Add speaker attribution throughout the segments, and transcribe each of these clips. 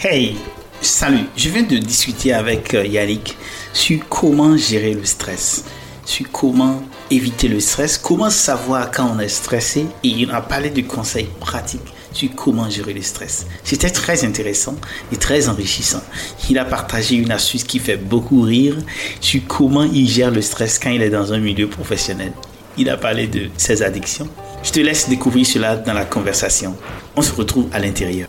Speaker 1: Hey, salut. Je viens de discuter avec euh, Yannick sur comment gérer le stress, sur comment éviter le stress, comment savoir quand on est stressé et il a parlé de conseils pratiques sur comment gérer le stress. C'était très intéressant et très enrichissant. Il a partagé une astuce qui fait beaucoup rire sur comment il gère le stress quand il est dans un milieu professionnel. Il a parlé de ses addictions. Je te laisse découvrir cela dans la conversation. On se retrouve à l'intérieur.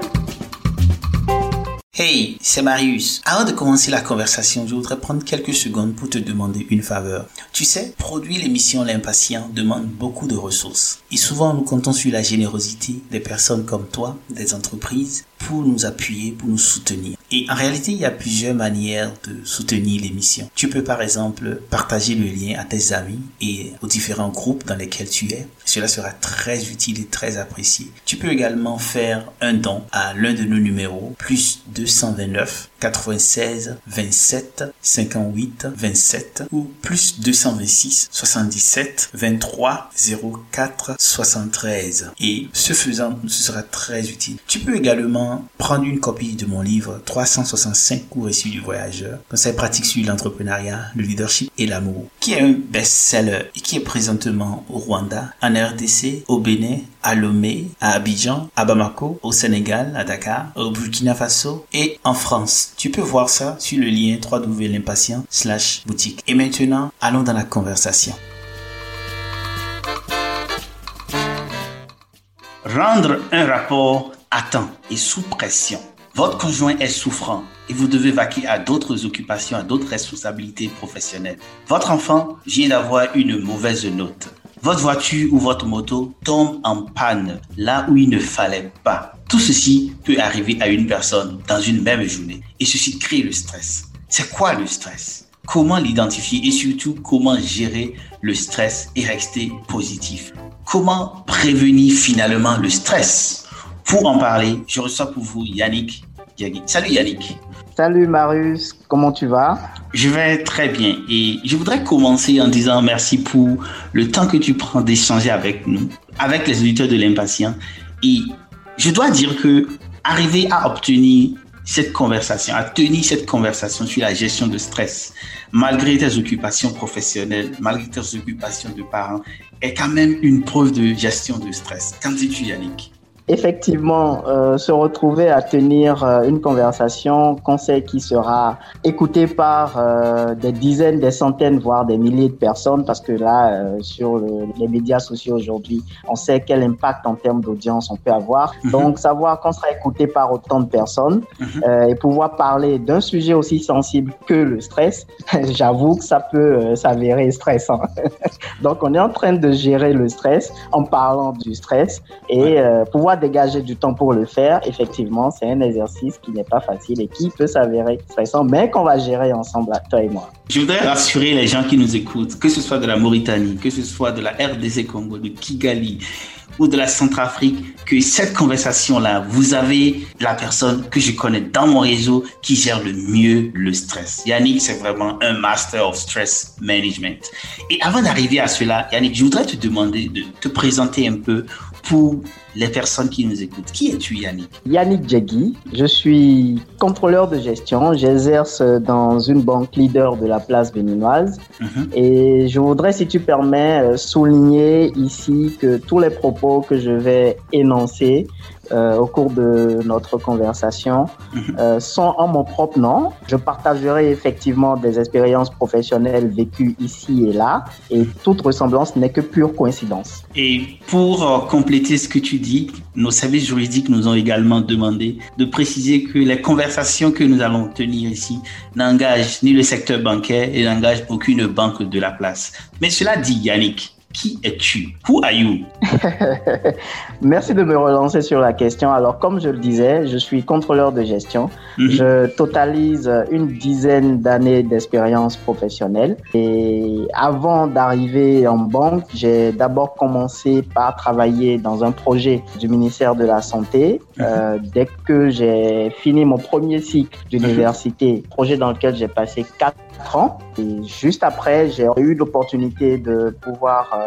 Speaker 1: Hey, c'est Marius. Avant de commencer la conversation, je voudrais prendre quelques secondes pour te demander une faveur. Tu sais, produire l'émission L'Impatient demande beaucoup de ressources. Et souvent, nous comptons sur la générosité des personnes comme toi, des entreprises, pour nous appuyer, pour nous soutenir. Et en réalité, il y a plusieurs manières de soutenir l'émission. Tu peux par exemple partager le lien à tes amis et aux différents groupes dans lesquels tu es. Cela sera très utile et très apprécié. Tu peux également faire un don à l'un de nos numéros, plus 229 96 27 58 27 ou plus 226 77 23 04 73. Et ce faisant, ce sera très utile. Tu peux également prendre une copie de mon livre 365 cours issus du voyageur, conseils pratiques sur l'entrepreneuriat, le leadership et l'amour, qui est un best-seller et qui est présentement au Rwanda, en RDC, au Bénin, à Lomé, à Abidjan, à Bamako, au Sénégal, à Dakar, au Burkina Faso et en France. Tu peux voir ça sur le lien www.l'impatient slash boutique. Et maintenant, allons dans la conversation. Rendre un rapport à temps et sous pression. Votre conjoint est souffrant et vous devez vaquer à d'autres occupations, à d'autres responsabilités professionnelles. Votre enfant vient d'avoir une mauvaise note. Votre voiture ou votre moto tombe en panne là où il ne fallait pas. Tout ceci peut arriver à une personne dans une même journée et ceci crée le stress. C'est quoi le stress? Comment l'identifier et surtout comment gérer le stress et rester positif? Comment prévenir finalement le stress? Pour en parler, je reçois pour vous Yannick Salut Yannick.
Speaker 2: Salut Marius, comment tu vas?
Speaker 1: Je vais très bien et je voudrais commencer en disant merci pour le temps que tu prends d'échanger avec nous, avec les auditeurs de l'impatient. Et je dois dire que arriver à obtenir cette conversation, à tenir cette conversation sur la gestion de stress, malgré tes occupations professionnelles, malgré tes occupations de parents, est quand même une preuve de gestion de stress. Qu'en dis-tu Yannick?
Speaker 2: Effectivement euh, se retrouver à tenir euh, une conversation, conseil qui sera écouté par euh, des dizaines, des centaines, voire des milliers de personnes, parce que là, euh, sur le, les médias sociaux aujourd'hui, on sait quel impact en termes d'audience on peut avoir.
Speaker 1: Mhm.
Speaker 2: Donc, savoir qu'on sera écouté par autant de personnes euh, et pouvoir parler d'un sujet aussi sensible que le stress, j'avoue que ça peut euh, s'avérer stressant. Donc, on est en train de gérer le stress en parlant du stress et
Speaker 1: Ouais.
Speaker 2: Dégager du temps pour le faire, effectivement, c'est un exercice qui n'est pas facile et qui peut s'avérer stressant, mais qu'on va gérer ensemble, toi et moi.
Speaker 1: Je voudrais rassurer les gens qui nous écoutent, que ce soit de la Mauritanie, que ce soit de la RDC Congo, de Kigali ou de la Centrafrique, que cette conversation-là, vous avez la personne que je connais dans mon réseau qui gère le mieux le stress. Yannick, c'est vraiment un master of stress management. Et avant d'arriver à cela, Yannick, je voudrais te demander de te présenter un peu pour les personnes qui nous écoutent. Qui es-tu, Yannick?
Speaker 2: Yannick Djegui, je suis contrôleur de gestion, j'exerce dans une banque leader de la place béninoise
Speaker 1: Mhm.
Speaker 2: et je voudrais, si tu permets, euh, souligner ici que tous les propos que je vais énoncer euh, au cours de notre conversation
Speaker 1: Mhm.
Speaker 2: euh, sont en mon propre nom. Je partagerai effectivement des expériences professionnelles vécues ici et là et toute ressemblance n'est que pure coïncidence.
Speaker 1: Et pour euh, compléter ce que tu dis, nos services juridiques nous ont également demandé de préciser que les conversations que nous allons tenir ici n'engagent ni le secteur bancaire et n'engagent aucune banque de la place. Mais cela dit, Yannick, Qui es-tu? Who are you?
Speaker 2: Merci de me relancer sur la question. Alors, comme je le disais, je suis contrôleur de gestion. Mhm. Je totalise une dizaine d'années d'expérience professionnelle. Et avant d'arriver en banque, j'ai d'abord commencé par travailler dans un projet du ministère de la Santé. Mhm. Euh, dès que j'ai fini mon premier cycle d'université, projet dans lequel j'ai passé quatre ans. Et juste après, j'ai eu l'opportunité de pouvoir euh,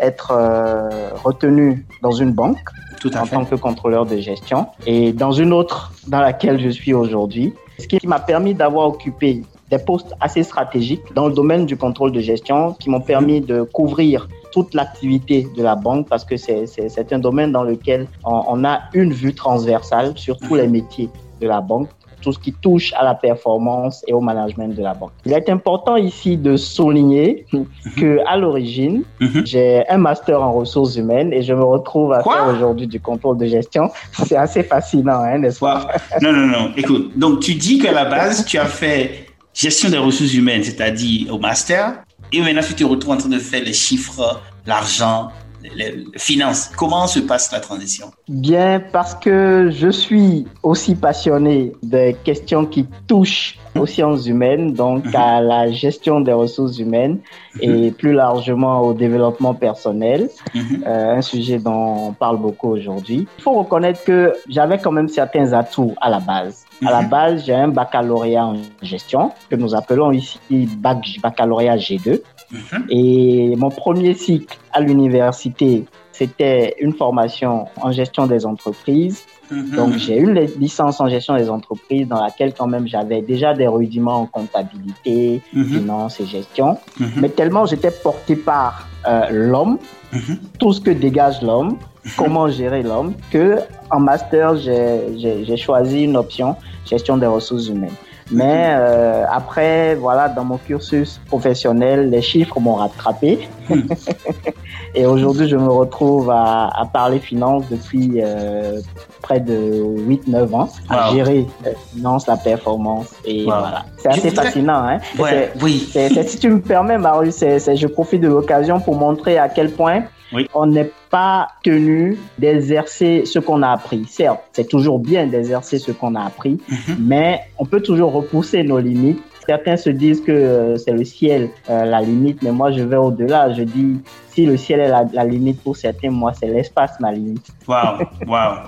Speaker 2: être euh, retenu dans une banque Tout en tant que contrôleur de gestion. Et dans une autre dans laquelle je suis aujourd'hui. Ce qui m'a permis d'avoir occupé des postes assez stratégiques dans le domaine du contrôle de gestion qui m'ont permis de couvrir toute l'activité de la banque parce que c'est un domaine dans lequel on, on, a une vue transversale sur tous les métiers de la banque tout ce qui touche à la performance et au management de la banque. Il est important ici de souligner mhm. que à l'origine, mhm. j'ai un master en ressources humaines et je me retrouve à faire aujourd'hui du contrôle de gestion. C'est assez fascinant, hein, n'est-ce pas?
Speaker 1: Non, non, non. Écoute, donc tu dis qu'à la base, tu as fait gestion des ressources humaines, c'est-à-dire au master, et maintenant tu te retrouves en train de faire les chiffres, l'argent, finances. Comment se passe la transition?
Speaker 2: Bien, parce que je suis aussi passionné des questions qui touchent aux sciences humaines, donc mhm. à la gestion des ressources humaines et mhm. plus largement au développement personnel, mhm. euh, un sujet dont on parle beaucoup aujourd'hui. Il faut reconnaître que j'avais quand même certains atouts à la base. À la base, j'ai un baccalauréat en gestion que nous appelons ici bac, baccalauréat G2. Et mon premier cycle à l'université, c'était une formation en gestion des entreprises. Mhm. Donc, j'ai eu une licence en gestion des entreprises dans laquelle quand même j'avais déjà des rudiments en comptabilité, mhm. finance et gestion. Mhm. Mais tellement j'étais porté par euh, l'homme, tout ce que dégage l'homme, comment gérer l'homme, que en master, j'ai choisi une option gestion des ressources humaines. Mais euh, après, voilà, dans mon cursus professionnel, les chiffres m'ont rattrapé. Hmm. et aujourd'hui, je me retrouve à, à parler finance depuis euh, près de 8-9 ans, à gérer la finance, la performance. Et voilà. C'est assez fascinant. Hein?
Speaker 1: Ouais, oui.
Speaker 2: si tu me permets, Marius, je profite de l'occasion pour montrer à quel point on n'est pas tenu d'exercer ce qu'on a appris. Certes, c'est toujours bien d'exercer ce qu'on a appris, mhm. mais on peut toujours repousser nos limites. Certains se disent que euh, c'est le ciel euh, la limite, mais moi je vais au-delà. Je dis si le ciel est la, limite pour certains, moi c'est l'espace ma limite.
Speaker 1: Waouh, waouh.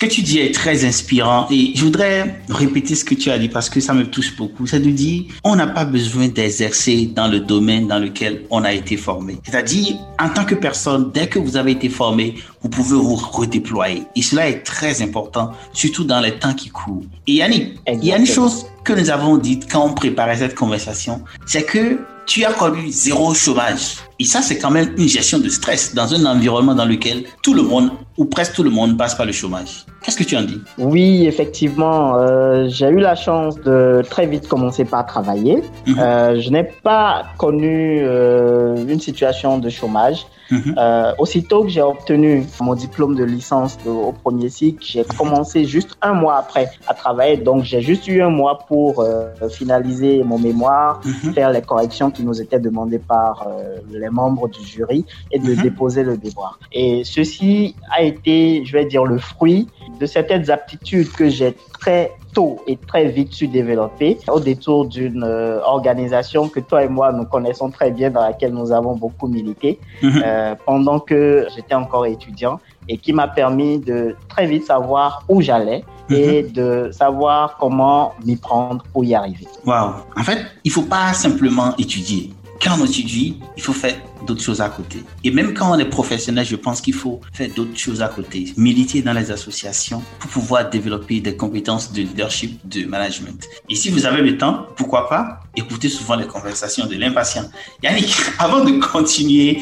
Speaker 1: Ce que tu dis est très inspirant et je voudrais répéter ce que tu as dit parce que ça me touche beaucoup. Ça nous dit, on n'a pas besoin d'exercer dans le domaine dans lequel on a été formé. C'est-à-dire, en tant que personne, dès que vous avez été formé, vous pouvez vous redéployer. Et cela est très important, surtout dans les temps qui courent. Et Yannick, il y a une chose que nous avons dite quand on préparait cette conversation, c'est que tu as connu zéro chômage. Et ça, c'est quand même une gestion de stress dans un environnement dans lequel tout le monde, ou presque tout le monde, passe par le chômage. Qu'est-ce que tu en dis
Speaker 2: Oui, effectivement, euh, j'ai eu la chance de très vite commencer par travailler. Mhm. Euh, je n'ai pas connu euh, une situation de chômage. Mhm. Aussitôt que j'ai obtenu mon diplôme de licence au premier cycle, j'ai commencé juste un mois après à travailler. Donc, j'ai juste eu un mois pour finaliser mon mémoire, mhm. faire les corrections qui nous étaient demandées par les membres du jury et de déposer le devoir. Et ceci a été, je vais dire, le fruit de certaines aptitudes que j'ai très tôt et très vite su développer au détour d'une euh, organisation que toi et moi nous connaissons très bien, dans laquelle nous avons beaucoup milité euh, pendant que j'étais encore étudiant et qui m'a permis de très vite savoir où j'allais et mhm. de savoir comment m'y prendre pour y arriver.
Speaker 1: Waouh! En fait, il faut pas simplement étudier quand on étudie, il faut faire d'autres choses à côté. Et même quand on est professionnel, je pense qu'il faut faire d'autres choses à côté. Militer dans les associations pour pouvoir développer des compétences de leadership, de management. Et si vous avez le temps, pourquoi pas écouter souvent les conversations de l'impatient. Yannick, avant de continuer,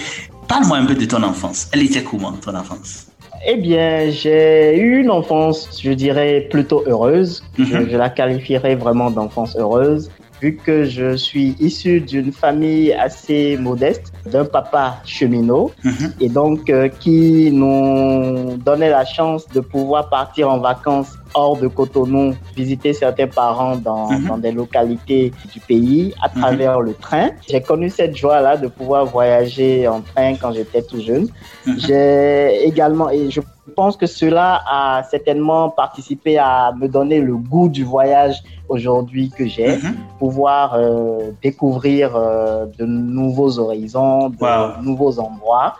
Speaker 1: parle-moi un peu de ton enfance. Elle était comment, ton enfance?
Speaker 2: Eh bien, j'ai eu une enfance, je dirais, plutôt heureuse. je, mhm. la qualifierais vraiment d'enfance heureuse vu que je suis issu d'une famille assez modeste, d'un papa cheminot, mhm. et donc euh, qui nous donnait la chance de pouvoir partir en vacances hors de Cotonou, visiter certains parents dans,
Speaker 1: Mhm.
Speaker 2: dans des localités du pays à
Speaker 1: Mhm.
Speaker 2: travers le train. J'ai connu cette joie-là de pouvoir voyager en train quand j'étais tout jeune.
Speaker 1: Mhm.
Speaker 2: J'ai également, et je pense que cela a certainement participé à me donner le goût du voyage aujourd'hui que j'ai, pouvoir euh, découvrir euh, de nouveaux horizons, de
Speaker 1: Wow.
Speaker 2: nouveaux endroits,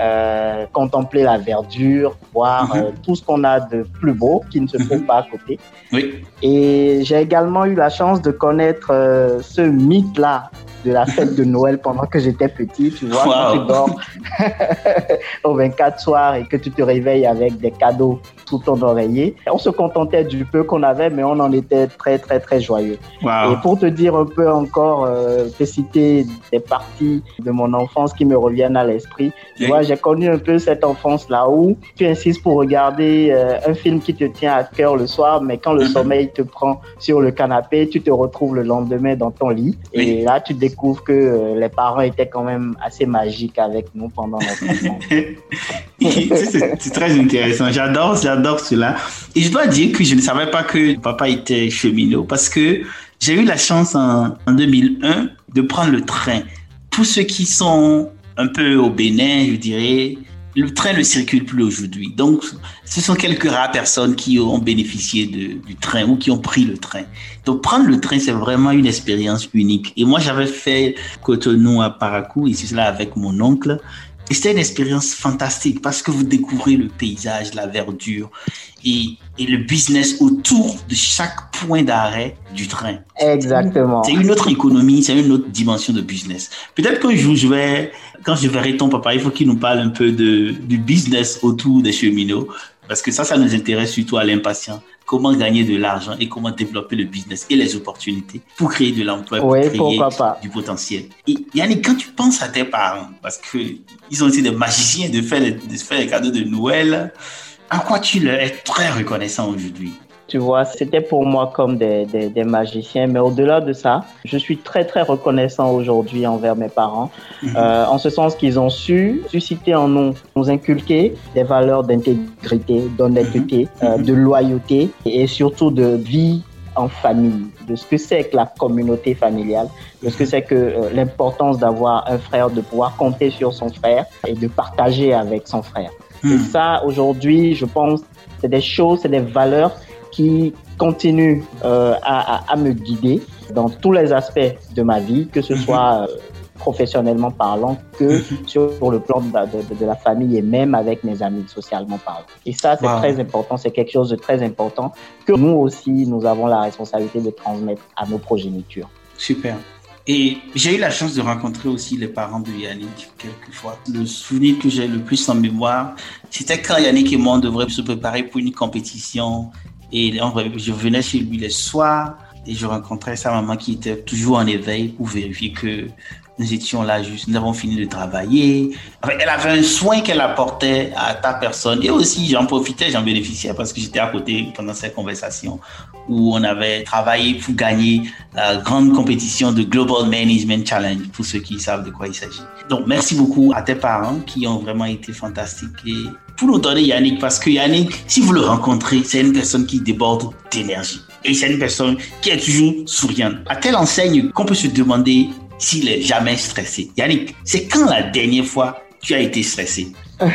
Speaker 2: euh, contempler la verdure, voir tout ce qu'on a de plus beau qui ne se
Speaker 1: Mhm.
Speaker 2: pas à côté.
Speaker 1: Oui.
Speaker 2: Et j'ai également eu la chance de connaître euh, ce mythe-là de la fête de Noël pendant que j'étais petit. Tu vois, quand tu dors au 24 soir et que tu te réveilles avec des cadeaux sous ton oreiller. On se contentait du peu qu'on avait, mais on en était très, très, très joyeux. Et pour te dire un peu encore, euh, te citer des parties de mon enfance qui me reviennent à l'esprit, tu vois, j'ai connu un peu cette enfance-là où tu insistes pour regarder euh, un film qui te tient à cœur le soir, mais quand le
Speaker 1: Mhm.
Speaker 2: sommeil te prend sur le canapé, tu te retrouves le lendemain dans ton lit.
Speaker 1: Oui.
Speaker 2: Et là, tu découvres que euh, les parents étaient quand même assez magiques avec nous pendant notre enfance.
Speaker 1: c'est très intéressant. J'adore, j'adore cela. Et je dois dire que je ne savais pas que papa était cheminot parce que j'ai eu la chance en, en 2001 de prendre le train. Pour ceux qui sont un peu au Bénin, je dirais, le train ne circule plus aujourd'hui. Donc, ce sont quelques rares personnes qui ont bénéficié du train ou qui ont pris le train. Donc, prendre le train, c'est vraiment une expérience unique. Et moi, j'avais fait Cotonou à Paracou, ici, cela avec mon oncle. Et c'était une expérience fantastique parce que vous découvrez le paysage, la verdure et, et le business autour de chaque point d'arrêt du train.
Speaker 2: Exactement.
Speaker 1: C'est une autre économie, c'est une autre dimension de business. Peut-être qu'un jour, je vais, quand je verrai ton papa, il faut qu'il nous parle un peu de, du business autour des cheminots parce que ça, ça nous intéresse surtout à l'impatient. Comment gagner de l'argent et comment développer le business et les opportunités pour créer de l'emploi, pour
Speaker 2: Oui,
Speaker 1: créer
Speaker 2: pas.
Speaker 1: du potentiel. Et Yannick, quand tu penses à tes parents, parce que ils ont été des magiciens de faire les, de faire les cadeaux de Noël, à quoi tu leur es très reconnaissant aujourd'hui?
Speaker 2: Tu vois, c'était pour moi comme des, des, des magiciens. Mais au-delà de ça, je suis très, très reconnaissant aujourd'hui envers mes parents,
Speaker 1: Mhm.
Speaker 2: euh, en ce sens qu'ils ont su susciter en nous, nous inculquer des valeurs d'intégrité, d'honnêteté, euh,
Speaker 1: Mhm.
Speaker 2: de loyauté et surtout de vie en famille, de ce que c'est que la communauté familiale, de ce que c'est que euh, l'importance d'avoir un frère, de pouvoir compter sur son frère et de partager avec son frère. Et
Speaker 1: Hmm.
Speaker 2: ça, aujourd'hui, je pense, c'est des choses, c'est des valeurs qui continuent euh, à, à- à me guider dans tous les aspects de ma vie, que ce
Speaker 1: Mhm.
Speaker 2: soit euh, professionnellement parlant, que
Speaker 1: Mhm.
Speaker 2: sur le plan de la, de- de la famille et même avec mes amis, socialement parlant. Et ça, c'est
Speaker 1: Wow.
Speaker 2: très important, c'est quelque chose de très important que nous aussi, nous avons la responsabilité de transmettre à nos progénitures.
Speaker 1: Super. Et j'ai eu la chance de rencontrer aussi les parents de Yannick quelquefois. Le souvenir que j'ai le plus en mémoire, c'était quand Yannick et moi on devrait se préparer pour une compétition. Et je venais chez lui les soirs et je rencontrais sa maman qui était toujours en éveil pour vérifier que nous étions là juste, nous avons fini de travailler. Elle avait un soin qu'elle apportait à ta personne. Et aussi, j'en profitais, j'en bénéficiais parce que j'étais à côté pendant ces conversations où on avait travaillé pour gagner la grande compétition de Global Management Challenge, pour ceux qui savent de quoi il s'agit. Donc, merci beaucoup à tes parents qui ont vraiment été fantastiques. Et nous donner Yannick, parce que Yannick, si vous le rencontrez, c'est une personne qui déborde d'énergie. Et c'est une personne qui est toujours souriante. À telle enseigne qu'on peut se demander s'il est jamais stressé. Yannick, c'est quand la dernière fois tu as été stressé?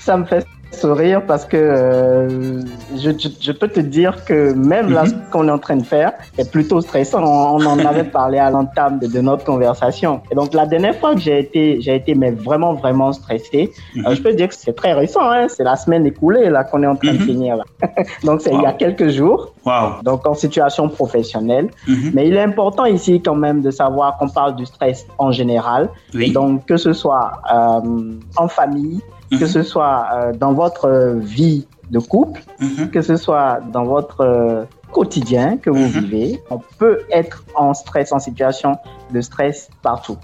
Speaker 2: Ça me fait sourire parce que euh, je, je, je peux te dire que même là, ce qu'on est en train de faire est plutôt stressant. On, on en avait parlé à l'entame de, de notre conversation. Et donc, la dernière fois que j'ai été, j'ai été mais vraiment, vraiment stressé,
Speaker 1: Mhm.
Speaker 2: euh, je peux dire que c'est très récent. Hein, c'est la semaine écoulée là qu'on est en train de
Speaker 1: Mhm.
Speaker 2: finir. Là. donc, c'est il y a quelques jours.
Speaker 1: Wow.
Speaker 2: Donc, en situation professionnelle.
Speaker 1: Mhm.
Speaker 2: Mais il est important ici quand même de savoir qu'on parle du stress en général.
Speaker 1: Oui.
Speaker 2: Et donc, que ce soit euh, en famille, que
Speaker 1: Mhm.
Speaker 2: ce soit euh, dans votre euh, vie de couple,
Speaker 1: Mhm.
Speaker 2: que ce soit dans votre euh, quotidien que vous
Speaker 1: Mhm.
Speaker 2: vivez, on peut être en stress, en situation de stress partout.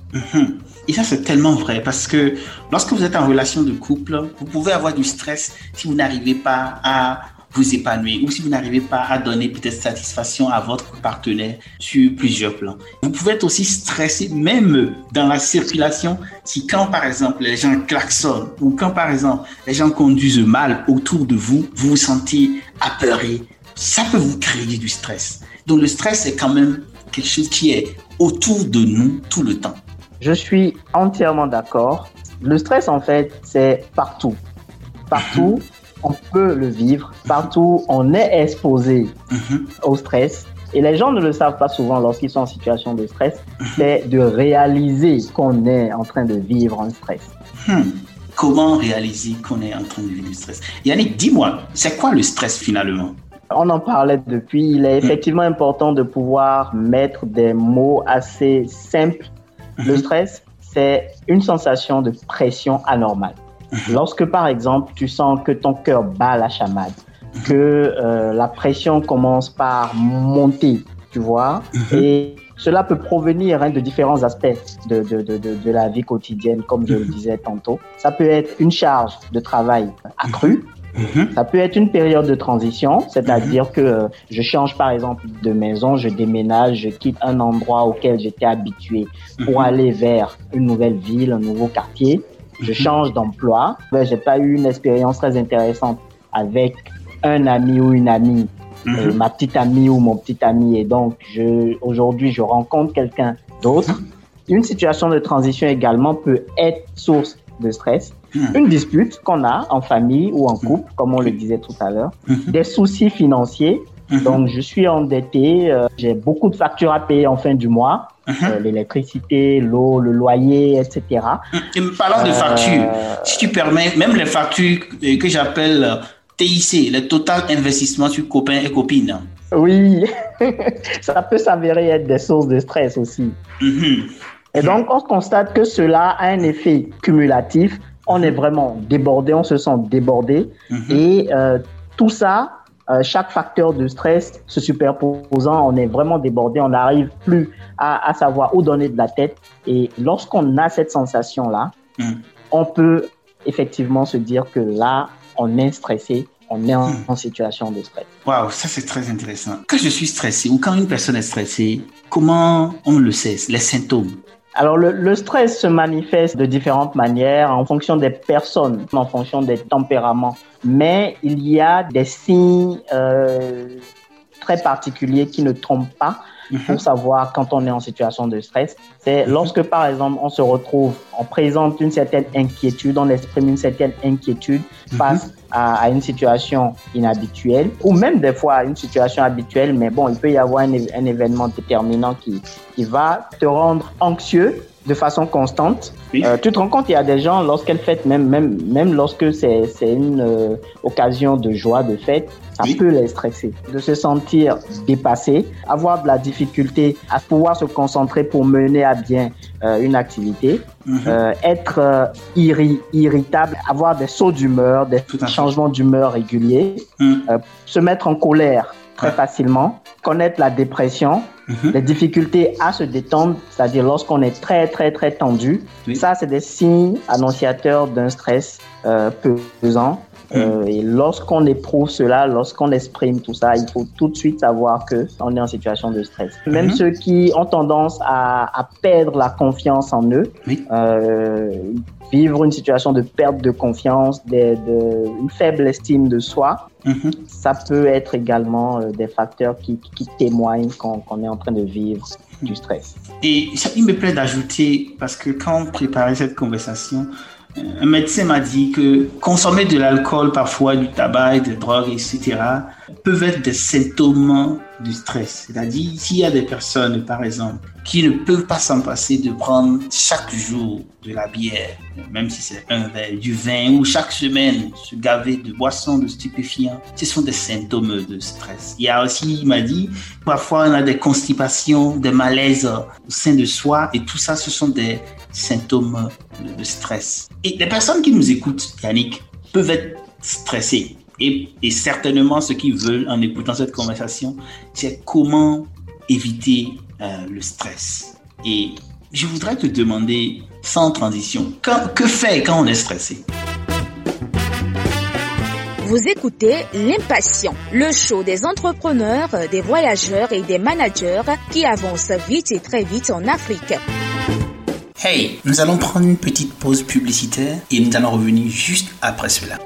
Speaker 1: Et ça, c'est tellement vrai parce que lorsque vous êtes en relation de couple, vous pouvez avoir du stress si vous n'arrivez pas à vous épanouir ou si vous n'arrivez pas à donner peut-être satisfaction à votre partenaire sur plusieurs plans. Vous pouvez être aussi stressé même dans la circulation si quand par exemple les gens klaxonnent ou quand par exemple les gens conduisent mal autour de vous, vous vous sentez apeuré. Ça peut vous créer du stress. Donc le stress est quand même quelque chose qui est autour de nous tout le temps.
Speaker 2: Je suis entièrement d'accord. Le stress, en fait, c'est partout. Partout, on peut le vivre. Partout, on est exposé
Speaker 1: Mhm.
Speaker 2: au stress. Et les gens ne le savent pas souvent lorsqu'ils sont en situation de stress. C'est de réaliser qu'on est en train de vivre un stress.
Speaker 1: Hmm. Comment réaliser qu'on est en train de vivre du stress? Yannick, dis-moi, c'est quoi le stress finalement?
Speaker 2: On en parlait depuis. Il est effectivement important de pouvoir mettre des mots assez simples. Le
Speaker 1: Mhm.
Speaker 2: stress, c'est une sensation de pression anormale. Lorsque, par exemple, tu sens que ton cœur bat à la chamade, que euh, la pression commence par monter, tu vois,
Speaker 1: Mhm.
Speaker 2: et cela peut provenir hein, de différents aspects de, de, de, de, la vie quotidienne, comme je le disais tantôt. Ça peut être une charge de travail accrue,
Speaker 1: Mhm.
Speaker 2: ça peut être une période de transition, c'est-à-dire que euh, je change par exemple de maison, je déménage, je quitte un endroit auquel j'étais habitué pour
Speaker 1: Mhm.
Speaker 2: aller vers une nouvelle ville, un nouveau quartier. Je change d'emploi. Ben, j'ai pas eu une expérience très intéressante avec un ami ou une amie, euh,
Speaker 1: Mhm.
Speaker 2: ma petite amie ou mon petit ami, et donc je aujourd'hui je rencontre quelqu'un d'autre. Une situation de transition également peut être source de stress.
Speaker 1: Mhm.
Speaker 2: Une dispute qu'on a en famille ou en couple, comme on le disait tout à l'heure.
Speaker 1: Mhm.
Speaker 2: Des soucis financiers.
Speaker 1: Mhm.
Speaker 2: Donc, je suis endetté, euh, j'ai beaucoup de factures à payer en fin du mois,
Speaker 1: Mhm.
Speaker 2: euh, l'électricité, l'eau, le loyer, etc.
Speaker 1: Et parlant de
Speaker 2: Euh,
Speaker 1: factures, si tu permets, même les factures que j'appelle euh, TIC, le total investissement sur copains et copines.
Speaker 2: Oui, ça peut s'avérer être des sources de stress aussi.
Speaker 1: Mhm.
Speaker 2: Et donc, on constate que cela a un effet cumulatif. On est vraiment débordé, on se sent débordé. Et tout ça, euh, chaque facteur de stress se superposant, on est vraiment débordé, on n'arrive plus à, à savoir où donner de la tête. Et lorsqu'on a cette sensation-là,
Speaker 1: Mhm.
Speaker 2: on peut effectivement se dire que là, on est stressé, on est en,
Speaker 1: Mhm.
Speaker 2: en situation de stress.
Speaker 1: Waouh, ça c'est très intéressant. Quand je suis stressé ou quand une personne est stressée, comment on le sait Les symptômes?
Speaker 2: Alors, le, le stress se manifeste de différentes manières en fonction des personnes, en fonction des tempéraments. Mais il y a des signes euh, très particuliers qui ne trompent pas
Speaker 1: Mhm.
Speaker 2: pour savoir quand on est en situation de stress. C'est lorsque, par exemple, on se retrouve, on présente une certaine inquiétude, on exprime une certaine inquiétude face à, à une situation inhabituelle ou même des fois à une situation habituelle, mais bon, il peut y avoir un, un événement déterminant qui, qui va te rendre anxieux de façon constante.
Speaker 1: Oui.
Speaker 2: Euh, tu te rends compte, il y a des gens, lorsqu'elles fêtent, même, même, même lorsque c'est c'est une euh, occasion de joie, de fête, ça
Speaker 1: Oui.
Speaker 2: peut les stresser. De se sentir dépassé, avoir de la difficulté à pouvoir se concentrer pour mener à bien euh, une activité,
Speaker 1: Mhm.
Speaker 2: euh, être euh, irri- irritable, avoir des sauts d'humeur, des changements d'humeur réguliers,
Speaker 1: Mhm.
Speaker 2: euh, se mettre en colère très
Speaker 1: Ouais.
Speaker 2: facilement, connaître la dépression,
Speaker 1: Mhm.
Speaker 2: les difficultés à se détendre, c'est-à-dire lorsqu'on est très très très tendu.
Speaker 1: Oui.
Speaker 2: Ça, c'est des signes annonciateurs d'un stress euh, pesant. Euh, et lorsqu'on éprouve cela, lorsqu'on exprime tout ça, il faut tout de suite savoir que on est en situation de stress. Même
Speaker 1: Mhm.
Speaker 2: ceux qui ont tendance à, à perdre la confiance en eux,
Speaker 1: Oui.
Speaker 2: euh, vivre une situation de perte de confiance, de, de- une faible estime de soi,
Speaker 1: Mhm.
Speaker 2: ça peut être également euh, des facteurs qui, qui témoignent qu'on est en train de vivre du stress.
Speaker 1: Et ça, il me plaît d'ajouter, parce que quand on préparait cette conversation, un médecin m'a dit que consommer de l'alcool, parfois du tabac, des drogues, etc., peuvent être des symptômes du stress. C'est-à-dire, s'il y a des personnes, par exemple, qui ne peuvent pas s'en passer de prendre chaque jour de la bière, même si c'est un verre, du vin, ou chaque semaine se gaver de boissons, de stupéfiants, ce sont des symptômes de stress. Il y a aussi, il m'a dit, parfois on a des constipations, des malaises au sein de soi, et tout ça, ce sont des symptômes de, stress. Et les personnes qui nous écoutent, Yannick, peuvent être stressées. Et, et certainement, ce qu'ils veulent en écoutant cette conversation, c'est comment éviter euh, le stress. Et je voudrais te demander, sans transition, quand- que faire quand on est stressé?
Speaker 3: Vous écoutez L'Impatient, le show des entrepreneurs, des voyageurs et des managers qui avancent vite et très vite en Afrique.
Speaker 1: Hey, nous allons prendre une petite pause publicitaire et nous allons revenir juste après cela.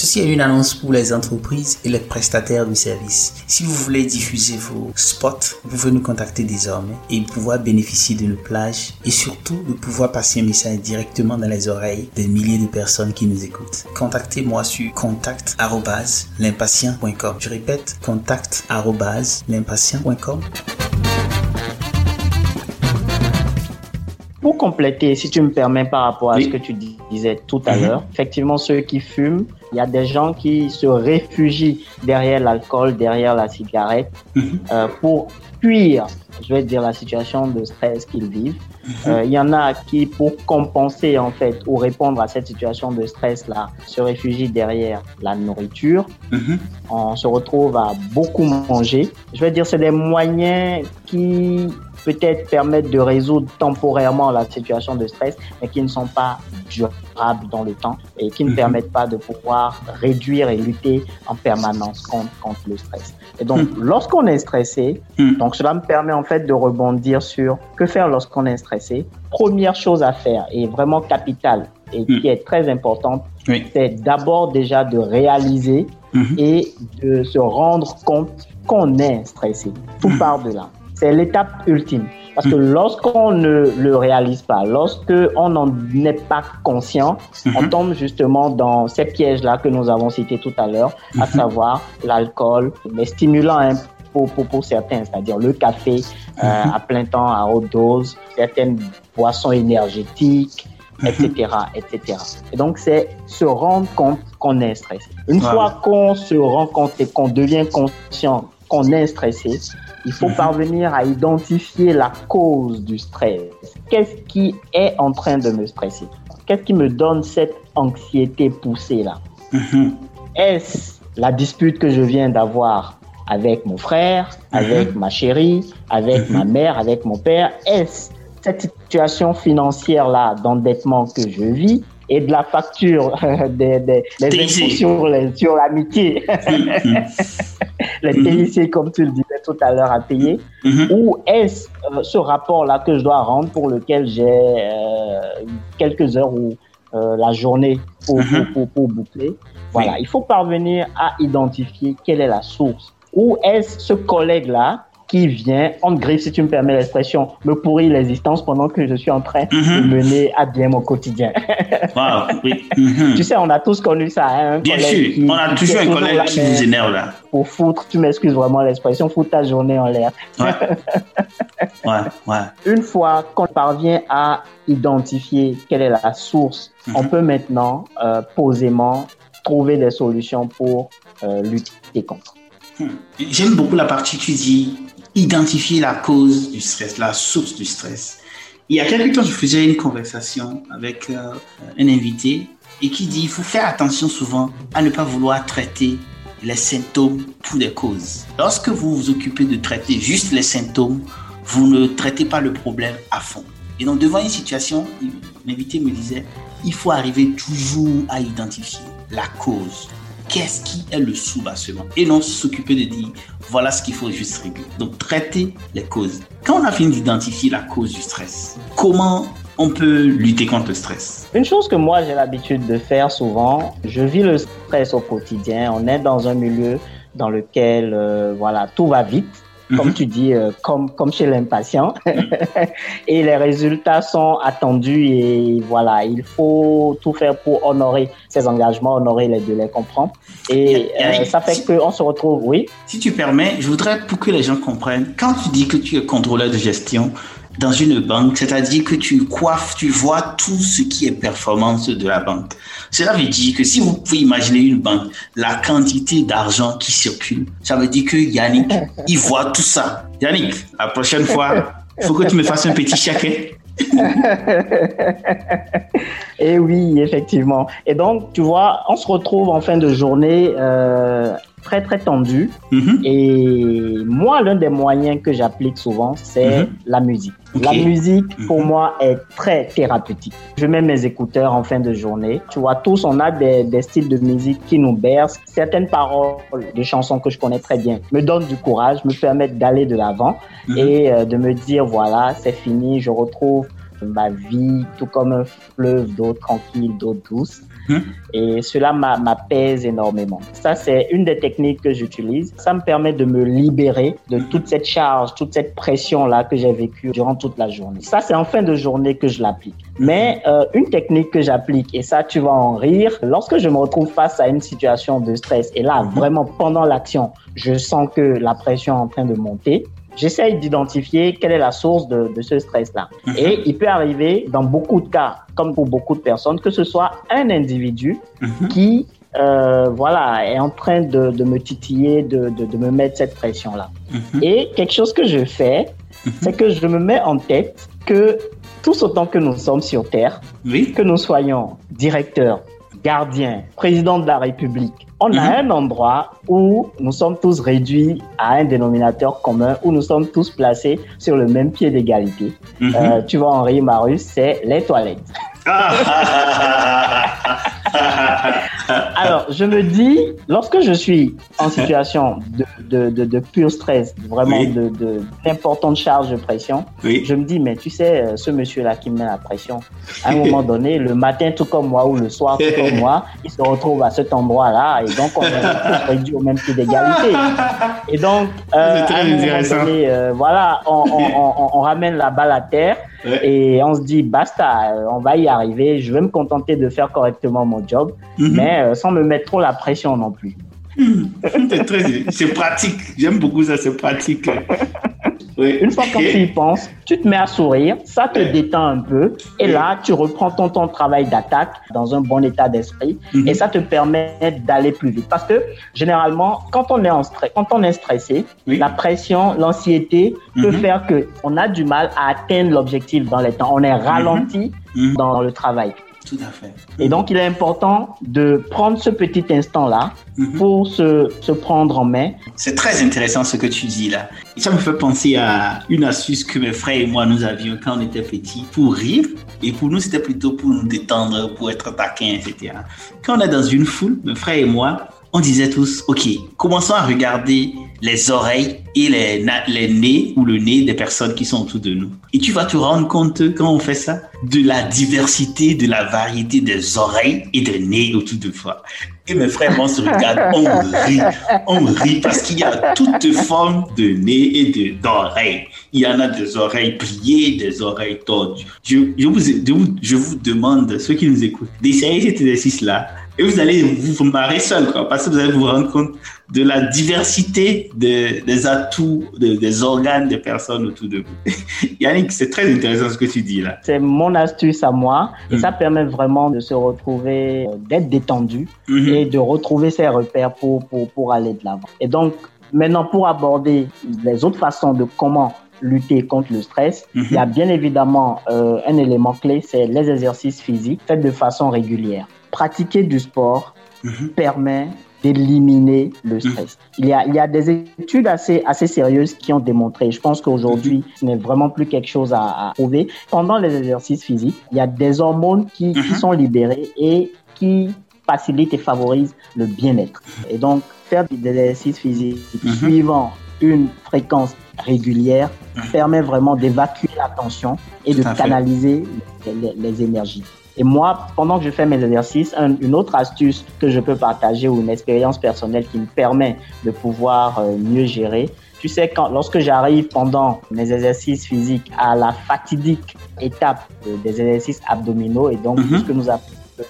Speaker 1: Ceci est une annonce pour les entreprises et les prestataires de services. Si vous voulez diffuser vos spots, vous pouvez nous contacter désormais et pouvoir bénéficier de nos plages et surtout de pouvoir passer un message directement dans les oreilles des milliers de personnes qui nous écoutent. Contactez-moi sur contact@l'impatient.com. Je répète, contact@l'impatient.com.
Speaker 2: Pour compléter, si tu me permets par rapport à ce que tu disais tout à l'heure, effectivement, ceux qui fument, il y a des gens qui se réfugient derrière l'alcool, derrière la cigarette, euh, pour fuir, je vais dire, la situation de stress qu'ils vivent. Euh, il y en a qui, pour compenser en fait ou répondre à cette situation de stress-là, se réfugient derrière la nourriture. On se retrouve à beaucoup manger. Je vais dire, c'est des moyens qui peut-être permettre de résoudre temporairement la situation de stress, mais qui ne sont pas durables dans le temps et qui ne permettent pas de pouvoir réduire et lutter en permanence contre, contre le stress. Et donc, lorsqu'on est stressé, donc cela me permet en fait de rebondir sur que faire lorsqu'on est stressé. Première chose à faire et vraiment capitale et qui est très importante, c'est d'abord déjà de réaliser et de se rendre compte qu'on est stressé. Tout part de là. C'est l'étape ultime. Parce que lorsqu'on ne le réalise pas, lorsqu'on n'en est pas conscient, on tombe justement dans ces pièges-là que nous avons cités tout à l'heure, à savoir l'alcool, les stimulants hein, pour, pour, pour, certains, c'est-à-dire le café euh, à plein temps, à haute dose, certaines boissons énergétiques, etc., etc. Et donc, c'est se rendre compte qu'on est stressé. Une fois qu'on se rend compte et qu'on devient conscient qu'on est stressé, il faut parvenir à identifier la cause du stress. Qu'est-ce qui est en train de me stresser? Qu'est-ce qui me donne cette anxiété poussée là? Est-ce la dispute que je viens d'avoir avec mon frère, avec ma chérie, avec ma mère, avec mon père? Est-ce cette situation financière là d'endettement que je vis et de la facture des, des, des impôts sur les- sur l'amitié, les TIC comme tu le disais tout à l'heure à payer,
Speaker 1: Mhm.
Speaker 2: ou est-ce euh, ce rapport-là que je dois rendre pour lequel j'ai euh, quelques heures ou euh, la journée pour,
Speaker 1: Mhm.
Speaker 2: pour, pour, pour boucler? Voilà, il faut parvenir à identifier quelle est la source. Ou est-ce ce collègue-là qui vient, en griffe, si tu me permets l'expression, me pourrit l'existence pendant que je suis en train de
Speaker 1: Mhm.
Speaker 2: mener à bien mon quotidien.
Speaker 1: Wow, oui. Mhm.
Speaker 2: tu sais, on a tous connu ça. Hein,
Speaker 1: Bien sûr,
Speaker 2: qui-
Speaker 1: on a toujours un collègue qui vous énerve là.
Speaker 2: Pour foutre, tu m'excuses vraiment l'expression, foutre ta journée en l'air.
Speaker 1: Ouais. ouais, ouais.
Speaker 2: Une fois qu'on parvient à identifier quelle est la source,
Speaker 1: Mhm.
Speaker 2: on peut maintenant euh, posément trouver des solutions pour euh, lutter contre.
Speaker 1: Hmm. J'aime beaucoup la partie tu dis identifier la cause du stress, la source du stress. Il y a quelques temps, je faisais une conversation avec euh, un invité et qui dit il faut faire attention souvent à ne pas vouloir traiter les symptômes pour des causes. Lorsque vous vous occupez de traiter juste les symptômes, vous ne traitez pas le problème à fond. Et donc, devant une situation, l'invité me disait, il faut arriver toujours à identifier la cause. Qu'est-ce qui est le soubassement Et non s'occuper de dire, voilà ce qu'il faut juste régler. Donc, traiter les causes. Quand on a fini d'identifier la cause du stress, comment on peut lutter contre le stress?
Speaker 2: Une chose que moi j'ai l'habitude de faire souvent, je vis le stress au quotidien. On est dans un milieu dans lequel euh, voilà tout va vite, comme
Speaker 1: Mhm.
Speaker 2: tu dis, euh, comme comme chez l'impatient, et les résultats sont attendus et voilà il faut tout faire pour honorer ses engagements, honorer les délais qu'on prend. Et euh, ça fait
Speaker 1: si-
Speaker 2: qu'on se retrouve, oui.
Speaker 1: Si tu permets, je voudrais pour que les gens comprennent, quand tu dis que tu es contrôleur de gestion dans une banque, c'est-à-dire que tu coiffes, tu vois tout ce qui est performance de la banque. Cela veut dire que si vous pouvez imaginer une banque, la quantité d'argent qui circule, ça veut dire que Yannick, il voit tout ça. Yannick, la prochaine fois, il faut que tu me fasses un petit chèque. hein.
Speaker 2: Et oui, effectivement. Et donc, tu vois, on se retrouve en fin de journée euh, très très tendu.
Speaker 1: Mhm.
Speaker 2: Et moi, l'un des moyens que j'applique souvent, c'est
Speaker 1: Mhm.
Speaker 2: la musique. La musique, pour
Speaker 1: Mhm.
Speaker 2: moi, est très thérapeutique. Je mets mes écouteurs en fin de journée. Tu vois, tous, on a des, des styles de musique qui nous bercent. Certaines paroles de chansons que je connais très bien me donnent du courage, me permettent d'aller de l'avant et euh, de me dire, voilà, c'est fini, je retrouve ma vie tout comme un fleuve d'eau tranquille, d'eau douce.
Speaker 1: Mhm.
Speaker 2: Et cela m'a- m'apaise énormément. Ça, c'est une des techniques que j'utilise. Ça me permet de me libérer de toute cette charge, toute cette pression-là que j'ai vécue durant toute la journée. Ça, c'est en fin de journée que je l'applique. Mais euh, une technique que j'applique, et ça, tu vas en rire, lorsque je me retrouve face à une situation de stress, et là, vraiment, pendant l'action, je sens que la pression est en train de monter, j'essaye d'identifier quelle est la source de, de ce stress-là.
Speaker 1: Mhm.
Speaker 2: Et il peut arriver, dans beaucoup de cas, comme pour beaucoup de personnes, que ce soit un individu
Speaker 1: Mhm.
Speaker 2: qui euh, voilà, est en train de, de me titiller, de, de, de me mettre cette pression-là.
Speaker 1: Mhm.
Speaker 2: Et quelque chose que je fais, c'est que je me mets en tête que tous autant que nous sommes sur Terre,
Speaker 1: Oui.
Speaker 2: que nous soyons directeurs, gardiens, président de la République, on
Speaker 1: Mhm.
Speaker 2: a un endroit où nous sommes tous réduits à un dénominateur commun, où nous sommes tous placés sur le même pied d'égalité.
Speaker 1: Mhm.
Speaker 2: Euh, tu vois, Henri Marus, c'est les toilettes. Alors, je me dis, lorsque je suis en situation de, de, de, de pur stress, vraiment
Speaker 1: Oui.
Speaker 2: de, de d'importante charge de pression,
Speaker 1: oui.
Speaker 2: je me dis, mais tu sais, euh, ce monsieur-là qui me met la pression, à un moment donné, le matin tout comme moi ou le soir tout comme moi, il se retrouve à cet endroit-là et donc on est tous réduits au même pied d'égalité. Et donc, euh,
Speaker 1: C'est très
Speaker 2: à un moment
Speaker 1: intéressant.
Speaker 2: donné, euh, voilà, on, on, on, on ramène la balle à terre
Speaker 1: Ouais.
Speaker 2: et on se dit, basta, euh, on va y arriver, je vais me contenter de faire correctement mon job,
Speaker 1: Mhm.
Speaker 2: mais euh, sans me mettre trop la pression non plus.
Speaker 1: C'est très- c'est pratique. J'aime beaucoup ça, c'est pratique. Oui.
Speaker 2: Une fois
Speaker 1: Et-
Speaker 2: tu y penses, tu te mets à sourire, ça te détend un peu, et là, tu reprends ton, ton travail d'attaque dans un bon état d'esprit,
Speaker 1: Mhm.
Speaker 2: et ça te permet d'aller plus vite. Parce que généralement, quand on est en stress, quand on est stressé,
Speaker 1: Oui.
Speaker 2: la pression, l'anxiété peut
Speaker 1: Mhm.
Speaker 2: faire que on a du mal à atteindre l'objectif dans les temps. On est ralenti
Speaker 1: Mhm.
Speaker 2: dans le travail.
Speaker 1: Tout à fait.
Speaker 2: Et donc, il est important de prendre ce petit instant-là
Speaker 1: Mhm.
Speaker 2: pour se, se prendre en main
Speaker 1: C'est très intéressant ce que tu dis là. Et ça me fait penser à une astuce que mes frères et moi nous avions quand on était petits pour rire. Et pour nous, c'était plutôt pour nous détendre, pour être taquin, etc. Quand on est dans une foule, mes frères et moi, on disait tous, OK, commençons à regarder les oreilles et les, les nez ou le nez des personnes qui sont autour de nous. Et tu vas te rendre compte quand on fait ça de la diversité, de la variété des oreilles et des nez autour de toi. Et mes frères on se regardent, on rit, on rit parce qu'il y a toutes formes de nez et d'oreilles. Il y en a des oreilles pliées, des oreilles tordues. Je, je, vous, je vous demande, ceux qui nous écoutent, d'essayer cet exercice-là et vous allez vous, vous marrer seul, quoi, parce que vous allez vous rendre compte de la diversité de- des atouts, de- des organes des personnes autour de vous. Yannick, c'est très intéressant ce que tu dis là.
Speaker 2: C'est mon astuce à moi et
Speaker 1: Mm.
Speaker 2: ça permet vraiment de se retrouver, euh, d'être détendu
Speaker 1: Mhm.
Speaker 2: et de retrouver ses repères pour, pour, pour aller de l'avant. Et donc, maintenant, pour aborder les autres façons de comment lutter contre le stress,
Speaker 1: Mhm.
Speaker 2: il y a bien évidemment euh, un élément clé, c'est les exercices physiques faits de façon régulière. Pratiquer du sport
Speaker 1: Mhm.
Speaker 2: permet d'éliminer le stress. Il, y a, il y a des études assez, assez sérieuses qui ont démontré, je pense qu'aujourd'hui, ce n'est vraiment plus quelque chose à, à prouver. Pendant les exercices physiques, il y a des hormones qui, qui
Speaker 1: Mhm.
Speaker 2: sont libérées et qui facilitent et favorisent le bien-être. Et donc, faire des exercices physiques
Speaker 1: Mhm.
Speaker 2: suivant une fréquence régulière
Speaker 1: Mhm.
Speaker 2: permet vraiment d'évacuer la tension et
Speaker 1: Tout
Speaker 2: de canaliser les, les- les énergies. Et moi, pendant que je fais mes exercices, un- une autre astuce que je peux partager ou une expérience personnelle qui me permet de pouvoir euh, mieux gérer, tu sais, quand, lorsque j'arrive pendant mes exercices physiques à la fatidique étape euh, des exercices abdominaux et donc
Speaker 1: Mhm.
Speaker 2: ce que nous appelons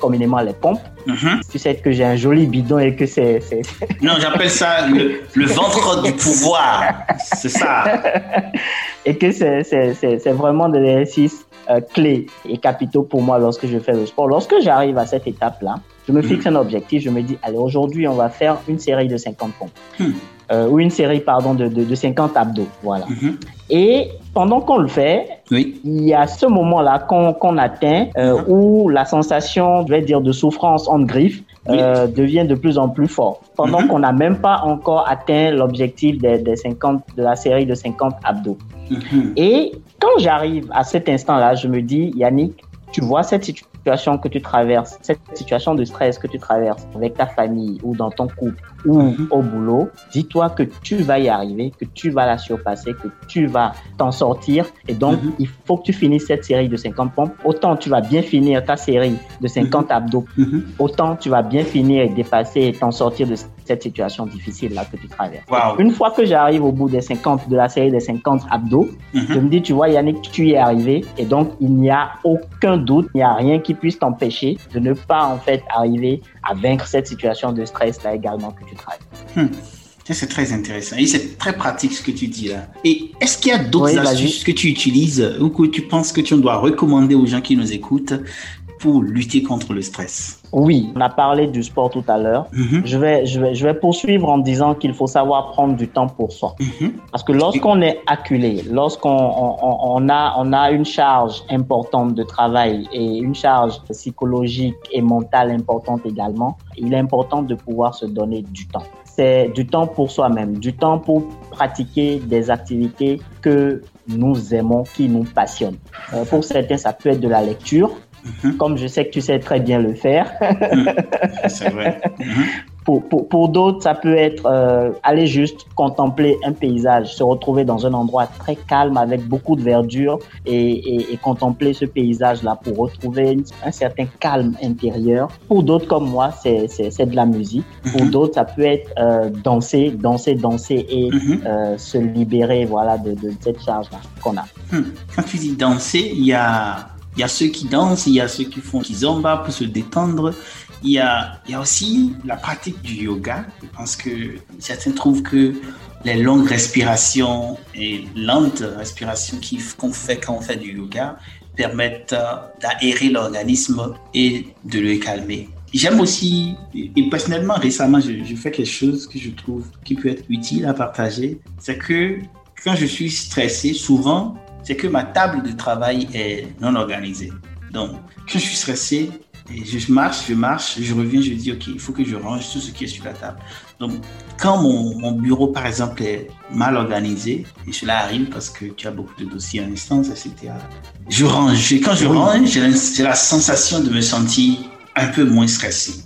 Speaker 2: communément les pompes,
Speaker 1: Mhm.
Speaker 2: tu sais que j'ai un joli bidon et que c'est
Speaker 1: Non, j'appelle ça le, le ventre du pouvoir. C'est ça.
Speaker 2: et que c'est vraiment des exercices euh, clés et capitaux pour moi lorsque je fais le sport. Lorsque j'arrive à cette étape-là, je me fixe un objectif, je me dis, allez, aujourd'hui, on va faire une série de 50 pompes.
Speaker 1: Hmm.
Speaker 2: Euh, ou une série, pardon, de, de, de 50 abdos. Voilà.
Speaker 1: Mhm.
Speaker 2: Et pendant qu'on le fait,
Speaker 1: Oui.
Speaker 2: il y a ce moment-là qu'on qu'on atteint euh,
Speaker 1: Mhm.
Speaker 2: où la sensation, je vais dire, de souffrance en griffe euh, devient de plus en plus fort. Pendant mhm. qu'on n'a même pas encore atteint l'objectif des, des 50, de la série de 50 abdos. Mhm. Et quand j'arrive à cet instant-là, je me dis, Yannick, tu vois cette situation que tu traverses, cette situation de stress que tu traverses avec ta famille ou dans ton couple ou mhm. au boulot, dis-toi que tu vas y arriver, que tu vas la surpasser, que tu vas t'en sortir. Et donc, mhm. il faut que tu finisses cette série de 50 pompes. Autant tu vas bien finir ta série de 50 mhm. abdos, autant tu vas bien finir et dépasser et t'en sortir de cette situation difficile là que tu traverses. Une fois que j'arrive au bout des 50, de la série des 50 abdos, je me dis, tu vois, Yannick, tu y es arrivé. Et donc, il n'y a aucun doute, il n'y a rien qui puisse t'empêcher de ne pas en fait arriver à vaincre cette situation de stress là également que tu travailles.
Speaker 1: Hmm. C'est très intéressant et c'est très pratique ce que tu dis là. Et est-ce qu'il y a d'autres astuces que tu utilises ou que tu penses que tu dois recommander aux gens qui nous écoutent pour lutter contre le stress
Speaker 2: Oui, on a parlé du sport tout à l'heure. Mhm. je, vais, je, vais, je vais poursuivre en disant qu'il faut savoir prendre du temps pour soi. Mhm. Parce que lorsqu'on est acculé, lorsqu'on on, a, on a une charge importante de travail et une charge psychologique et mentale importante également, il est important de pouvoir se donner du temps c'est du temps pour soi-même, du temps pour pratiquer des activités que nous aimons, qui nous passionnent. Euh, pour certains, ça peut être de la lecture, Mhm. comme je sais que tu sais très bien le faire.
Speaker 1: Mhm. C'est vrai. Mhm.
Speaker 2: Pour, pour, pour d'autres, ça peut être euh, aller juste contempler un paysage, se retrouver dans un endroit très calme avec beaucoup de verdure et, et, et contempler ce paysage-là pour retrouver un certain calme intérieur. Pour d'autres comme moi, c'est de la musique. Pour d'autres, ça peut être euh, danser, danser, danser et euh, se libérer voilà, de, de cette charge-là qu'on a.
Speaker 1: Hmm. Quand tu dis danser, il y a il y a ceux qui dansent, il y a ceux qui font kizomba pour se détendre. Il y a, aussi la pratique du yoga. Je pense que certains trouvent que les longues respirations et lentes respirations qu'on fait quand on fait du yoga permettent d'aérer l'organisme et de le calmer. J'aime aussi, et personnellement, récemment, je, je, fais quelque chose que je trouve qui peut être utile à partager. C'est que quand je suis stressé, souvent, c'est que ma table de travail est non organisée. Donc, quand je suis stressé, et je marche, je marche, je reviens, je dis, OK, il faut que je range tout ce qui est sur la table. Donc, quand mon, mon bureau, par exemple, est mal organisé, et cela arrive parce que tu as beaucoup de dossiers en instance, etc., je range. Et quand je range, j'ai la, sensation de me sentir un peu moins stressé.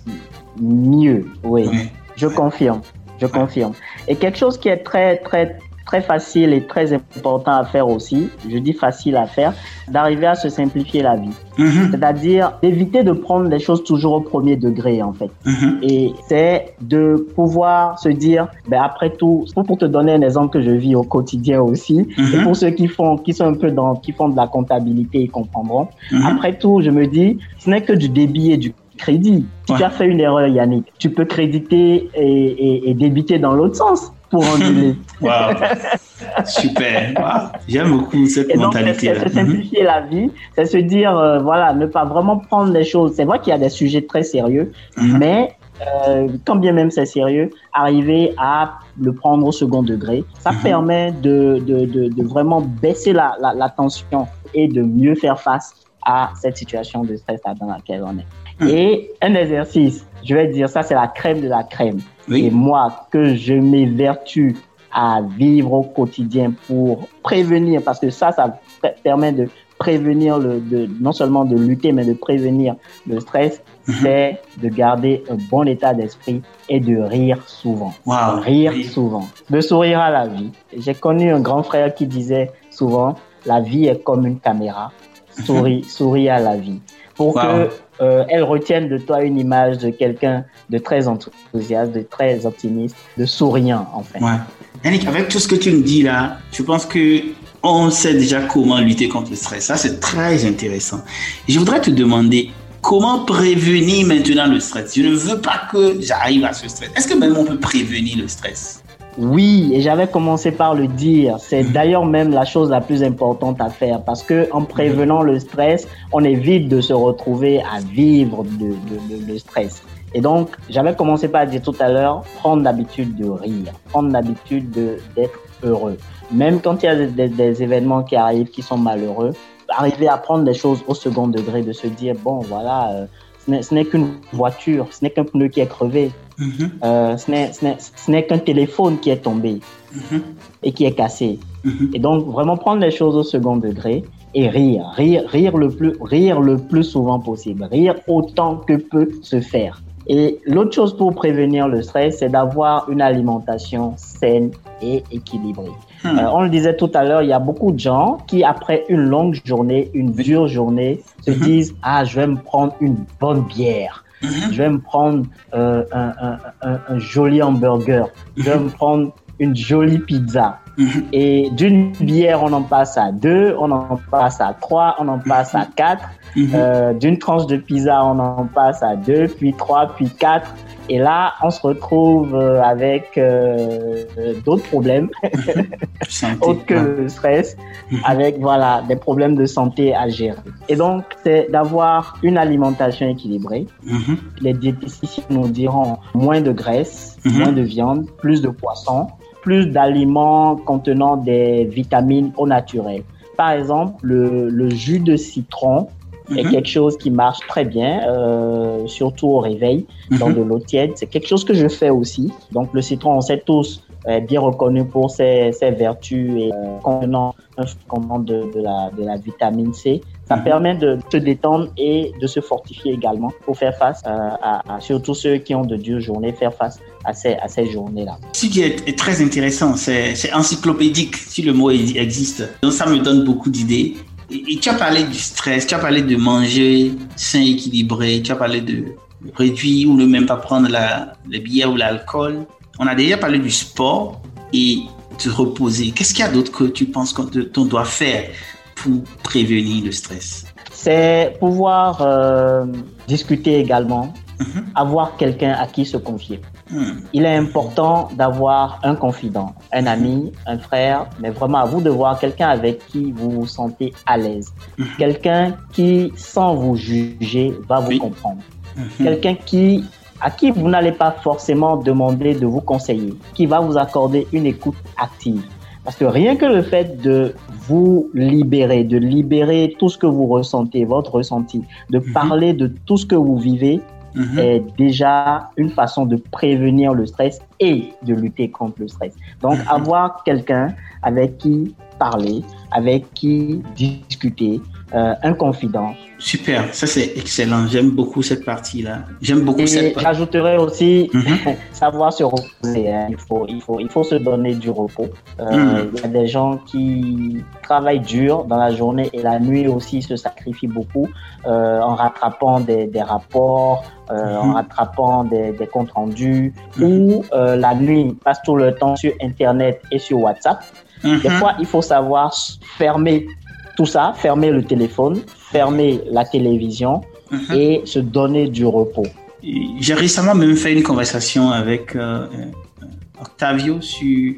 Speaker 2: Mieux, oui. Je confirme. Je confirme. Et quelque chose qui est très, très, très facile et très important à faire aussi, je dis facile à faire, d'arriver à se simplifier la vie. Mhm. C'est-à-dire d'éviter de prendre les choses toujours au premier degré en fait. Mhm. Et c'est de pouvoir se dire, ben après tout, pour, te donner un exemple que je vis au quotidien aussi, mhm. et pour ceux qui font, qui sont un peu dans, qui font de la comptabilité, ils comprendront. Après tout, je me dis, ce n'est que du débit et du crédit. Si tu as fait une erreur, Yannick, tu peux créditer et, et débiter dans l'autre sens pour annuler.
Speaker 1: wow. Super. J'aime beaucoup cette mentalité.
Speaker 2: C'est simplifier la vie, c'est se dire, euh, voilà, ne pas vraiment prendre les choses. C'est vrai qu'il y a des sujets très sérieux, mhm. mais euh, quand bien même c'est sérieux, arriver à le prendre au second degré, ça mhm. permet de, de, de, de, vraiment baisser la, la, la, tension et de mieux faire face à cette situation de stress dans laquelle on est. Mhm. Et un exercice, je vais dire, ça c'est la crème de la crème. Et moi, que je m'évertue à vivre au quotidien pour prévenir, parce que ça, ça permet de prévenir le, de, non seulement de lutter, mais de prévenir le stress, mhm. c'est de garder un bon état d'esprit et de rire souvent. Rire souvent. De sourire à la vie. J'ai connu un grand frère qui disait souvent, la vie est comme une caméra. Souris, souris à la vie. Pour que euh, elles retiennent de toi une image de quelqu'un de très enthousiaste, de très optimiste, de souriant en fait.
Speaker 1: Yannick, avec tout ce que tu me dis là, je pense que on sait déjà comment lutter contre le stress. Ça, c'est très intéressant. Je voudrais te demander comment prévenir maintenant le stress? Je ne veux pas que j'arrive à ce stress. Est-ce que même on peut prévenir le stress?
Speaker 2: Oui, et j'avais commencé par le dire. C'est mhm. d'ailleurs même la chose la plus importante à faire parce que en prévenant le stress, on évite de se retrouver à vivre de, le stress. Et donc, j'avais commencé par dire tout à l'heure, prendre l'habitude de rire, prendre l'habitude d'être heureux. Même quand il y a des, événements qui arrivent qui sont malheureux, arriver à prendre les choses au second degré, de se dire, bon, voilà, euh, ce n'est qu'une voiture, ce n'est qu'un pneu qui est crevé,
Speaker 1: Mhm.
Speaker 2: euh, ce n'est- qu'un téléphone qui est tombé
Speaker 1: Mhm.
Speaker 2: et qui est cassé.
Speaker 1: Mhm.
Speaker 2: Et donc, vraiment prendre les choses au second degré et rire, rire, rire le plus, rire le plus souvent possible, rire autant que peut se faire. Et l'autre chose pour prévenir le stress, c'est d'avoir une alimentation saine et équilibrée.
Speaker 1: Hmm.
Speaker 2: Euh, on le disait tout à l'heure, il y a beaucoup de gens qui, après une longue journée, une dure journée, se
Speaker 1: Mhm.
Speaker 2: disent Ah, je vais me prendre une bonne bière.
Speaker 1: Mhm.
Speaker 2: Je vais me prendre euh, un, un- un- un joli hamburger. Je vais me prendre une jolie pizza. Et d'une bière, on en passe à deux, on en passe à trois, on en passe à quatre. Euh, D'une tranche de pizza, on en passe à deux, puis trois, puis quatre. Et là, on se retrouve euh, avec euh, d'autres problèmes, autres que
Speaker 1: Ouais.
Speaker 2: le stress, avec voilà des problèmes de santé à gérer. Et donc, c'est d'avoir une alimentation équilibrée.
Speaker 1: Mhm.
Speaker 2: Les diététiciens nous diront moins de graisse,
Speaker 1: Mhm.
Speaker 2: moins de viande, plus de poisson, plus d'aliments contenant des vitamines au naturel. Par exemple, le, le jus de citron est
Speaker 1: Mhm.
Speaker 2: quelque chose qui marche très bien, euh, surtout au réveil, dans
Speaker 1: Mhm.
Speaker 2: de l'eau tiède. C'est quelque chose que je fais aussi. Donc le citron, on sait tous, est bien reconnu pour ses, ses vertus et euh, contenant un de, de, la, de la vitamine C. Ça
Speaker 1: Mhm.
Speaker 2: permet de se détendre et de se fortifier également pour faire face euh, à, à surtout ceux qui ont de dures journées, faire face à ces, à ces journées-là.
Speaker 1: Ce qui est, est très intéressant, c'est c'est encyclopédique, si le mot existe. Donc ça me donne beaucoup d'idées. Et, tu as parlé du stress, tu as parlé de manger sain, équilibré, tu as parlé de réduire ou ne même pas prendre la, la bière ou l'alcool. On a déjà parlé du sport et de reposer. Qu'est-ce qu'il y a d'autre que tu penses qu'on te- qu'on doit faire pour prévenir le stress?
Speaker 2: C'est pouvoir euh, discuter également,
Speaker 1: Mhm.
Speaker 2: avoir quelqu'un à qui se confier. Il est important d'avoir un confident, un ami, un frère, mais vraiment à vous de voir quelqu'un avec qui vous vous sentez à l'aise.
Speaker 1: Mhm.
Speaker 2: Quelqu'un qui, sans vous juger, va vous
Speaker 1: Oui.
Speaker 2: comprendre.
Speaker 1: Mhm.
Speaker 2: Quelqu'un qui, à qui vous n'allez pas forcément demander de vous conseiller, qui va vous accorder une écoute active. Parce que rien que le fait de vous libérer, de libérer tout ce que vous ressentez, votre ressenti, de
Speaker 1: Mhm.
Speaker 2: parler de tout ce que vous vivez,
Speaker 1: Mhm.
Speaker 2: est déjà une façon de prévenir le stress et de lutter contre le stress. Donc,
Speaker 1: Mhm.
Speaker 2: avoir quelqu'un avec qui parler, avec qui discuter, euh, un confident.
Speaker 1: Super, ça c'est excellent. J'aime beaucoup cette partie-là. J'aime beaucoup
Speaker 2: Et
Speaker 1: cette partie.
Speaker 2: j'ajouterais aussi
Speaker 1: Mhm.
Speaker 2: savoir se reposer. hein. Il, faut, il, faut, il faut se donner du repos. Euh,
Speaker 1: Mhm.
Speaker 2: Il y a des gens qui travaillent dur dans la journée et la nuit aussi se sacrifient beaucoup euh, en rattrapant des, des rapports, euh, en rattrapant des, des comptes rendus
Speaker 1: Mhm.
Speaker 2: ou euh, la nuit passe tout le temps sur Internet et sur WhatsApp. Des
Speaker 1: Mhm.
Speaker 2: fois, il faut savoir fermer tout ça, fermer le téléphone, fermer la télévision
Speaker 1: Mhm.
Speaker 2: et se donner du repos.
Speaker 1: J'ai récemment même fait une conversation avec euh, euh, Octavio sur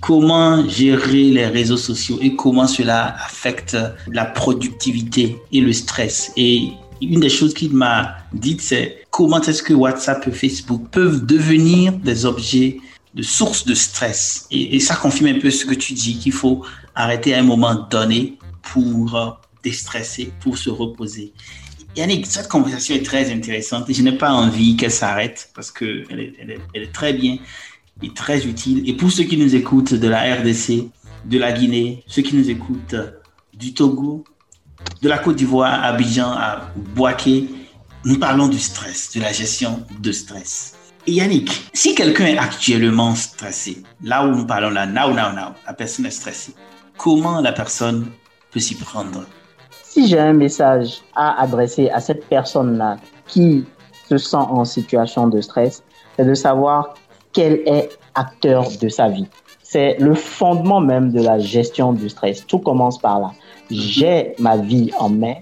Speaker 1: comment gérer les réseaux sociaux et comment cela affecte la productivité et le stress. Et une des choses qu'il m'a dites, c'est comment est-ce que WhatsApp et Facebook peuvent devenir des objets de source de stress. Et, ça confirme un peu ce que tu dis, qu'il faut arrêter à un moment donné pour euh, déstresser, pour se reposer. Yannick, cette conversation est très intéressante et je n'ai pas envie qu'elle s'arrête parce qu'elle est, elle est, elle est très bien et très utile. Et pour ceux qui nous écoutent de la RDC, de la Guinée, ceux qui nous écoutent du Togo, de la Côte d'Ivoire, à Abidjan, à Boaké, nous parlons du stress, de la gestion de stress. Yannick, si quelqu'un est actuellement stressé, là où nous parlons là, now, now, now, la personne est stressée, comment la personne peut s'y prendre?
Speaker 2: Si j'ai un message à adresser à cette personne-là qui se sent en situation de stress, c'est de savoir quel est acteur de sa vie. C'est le fondement même de la gestion du stress. Tout commence par là. J'ai ma vie en main,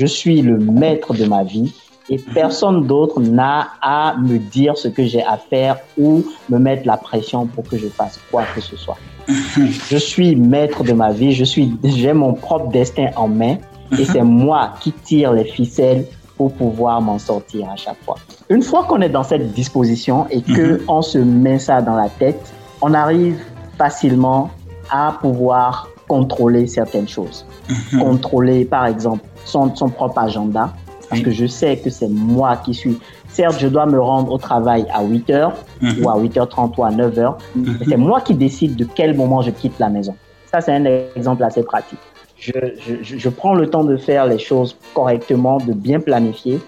Speaker 2: je suis le maître de ma vie et personne d'autre n'a à me dire ce que j'ai à faire ou me mettre la pression pour que je fasse quoi que ce soit. Je suis maître de ma vie, je suis, j'ai mon propre destin en main et c'est moi qui tire les ficelles pour pouvoir m'en sortir à chaque fois. Une fois qu'on est dans cette disposition et que on se met ça dans la tête, on arrive facilement à pouvoir contrôler certaines choses. Contrôler, par exemple, son, son propre agenda, Parce que je sais que c'est moi qui suis. Certes, je dois me rendre au travail à 8 h ou à 8h30 ou à 9 h C'est moi qui décide de quel moment je quitte la maison. Ça, c'est un exemple assez pratique. Je, je, je, prends le temps de faire les choses correctement, de bien planifier.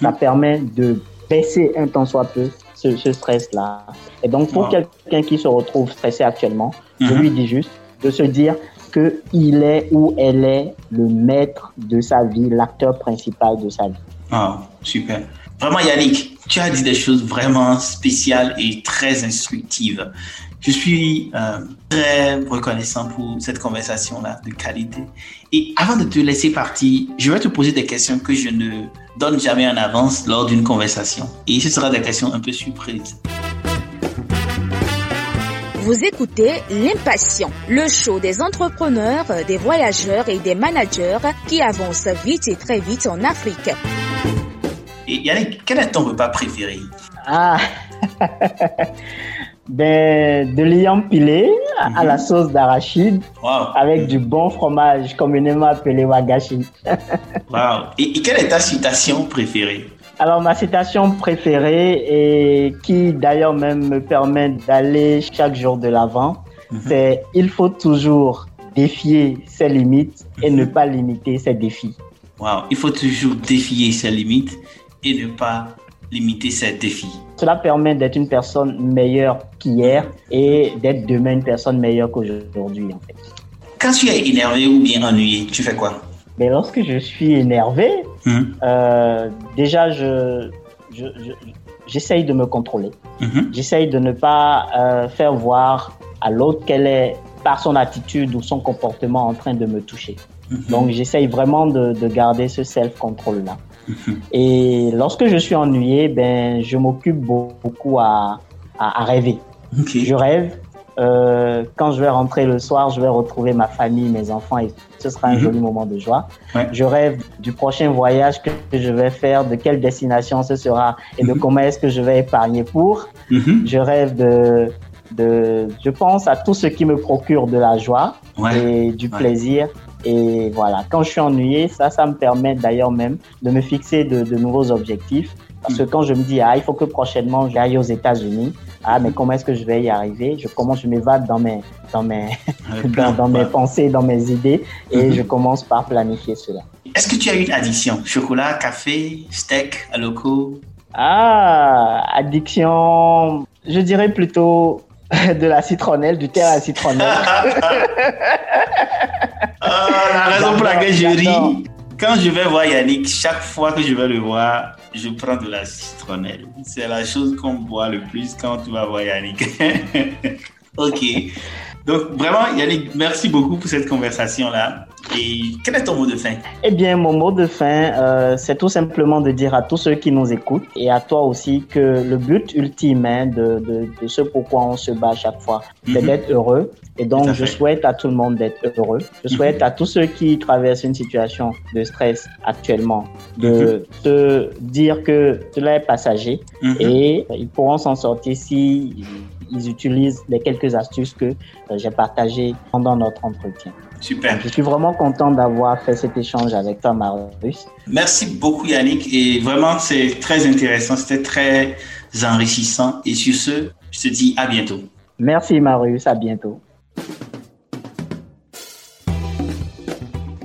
Speaker 2: Ça permet de baisser un temps soit peu ce, ce stress-là. Et donc, pour quelqu'un qui se retrouve stressé actuellement, je lui dis juste de se dire qu'il est ou elle est le maître de sa vie, l'acteur principal de sa vie.
Speaker 1: Ah, super. Vraiment, Yannick, tu as dit des choses vraiment spéciales et très instructives. Je suis euh, très reconnaissant pour cette conversation-là de qualité. Et avant de te laisser partir, je vais te poser des questions que je ne donne jamais en avance lors d'une conversation. Et ce sera des questions un peu surprises.
Speaker 3: Vous écoutez L'Impatient, le show des entrepreneurs, des voyageurs et des managers qui avancent vite et très vite en Afrique.
Speaker 1: Et Yannick, quel est ton repas préféré?
Speaker 2: Ah ben, de lion pilé à la sauce d'arachide avec du bon fromage communément appelé wagashi.
Speaker 1: wow. Et, et, quelle est ta citation préférée?
Speaker 2: Alors ma citation préférée et qui d'ailleurs même me permet d'aller chaque jour de l'avant, c'est il faut toujours défier ses limites et ne pas limiter ses défis.
Speaker 1: Wow, il faut toujours défier ses limites et ne pas limiter ses défis.
Speaker 2: Cela permet d'être une personne meilleure qu'hier et d'être demain une personne meilleure qu'aujourd'hui en fait.
Speaker 1: Quand tu es énervé ou bien ennuyé, tu fais quoi?
Speaker 2: Mais lorsque je suis énervé,
Speaker 1: Hum.
Speaker 2: euh, déjà, je, je, je- j'essaye de me contrôler.
Speaker 1: Mhm.
Speaker 2: J'essaye de ne pas euh, faire voir à l'autre qu'elle est, par son attitude ou son comportement, en train de me toucher.
Speaker 1: Mhm.
Speaker 2: Donc, j'essaye vraiment de, de garder ce self-control-là.
Speaker 1: Mhm.
Speaker 2: Et lorsque je suis ennuyé, ben, je m'occupe beaucoup à, à, à rêver. Je rêve. Euh, quand je vais rentrer le soir, je vais retrouver ma famille, mes enfants et ce sera un
Speaker 1: Mhm.
Speaker 2: joli moment de joie.
Speaker 1: Ouais.
Speaker 2: Je rêve du prochain voyage que je vais faire, de quelle destination ce sera et de
Speaker 1: Mhm.
Speaker 2: comment est-ce que je vais épargner pour.
Speaker 1: Mhm.
Speaker 2: Je rêve de, de, je pense à tout ce qui me procure de la joie
Speaker 1: Ouais.
Speaker 2: et du
Speaker 1: Ouais.
Speaker 2: plaisir. Et voilà, quand je suis ennuyé, ça, ça me permet d'ailleurs même de me fixer de, de nouveaux objectifs. Parce que quand je me dis, ah, il faut que prochainement j'aille aux États-Unis, ah, mais comment est-ce que je vais y arriver? Je commence, je m'évade dans mes, dans mes, dans, mes pensées, dans mes idées, et
Speaker 1: Mhm.
Speaker 2: je commence par planifier cela.
Speaker 1: Est-ce que tu as une addiction? Chocolat, café, steak, aloko
Speaker 2: Ah, addiction, je dirais plutôt de la citronnelle, du thé à la citronnelle.
Speaker 1: Ah, la raison pour laquelle je ris, quand je vais voir Yannick, chaque fois que je vais le voir, je prends de la citronnelle. C'est la chose qu'on boit le plus quand tu vas voir Yannick. ok. Donc, vraiment, Yannick, merci beaucoup pour cette conversation-là. Et quel est ton mot de fin?
Speaker 2: Eh bien, mon mot de fin, euh, c'est tout simplement de dire à tous ceux qui nous écoutent et à toi aussi que le but ultime hein, de, de, de ce pourquoi on se bat chaque fois, c'est
Speaker 1: Mhm.
Speaker 2: d'être heureux. Et donc, je souhaite à tout le monde d'être heureux. Je souhaite à tous ceux qui traversent une situation de stress actuellement de se dire que cela est passager
Speaker 1: Mhm.
Speaker 2: et ils pourront s'en sortir si ils utilisent les quelques astuces que euh, j'ai partagées pendant notre entretien.
Speaker 1: Super.
Speaker 2: Je suis vraiment content d'avoir fait cet échange avec toi, Marius.
Speaker 1: Merci beaucoup Yannick et vraiment c'est très intéressant, c'était très enrichissant et sur ce, je te dis à bientôt.
Speaker 2: Merci, Marius. À bientôt.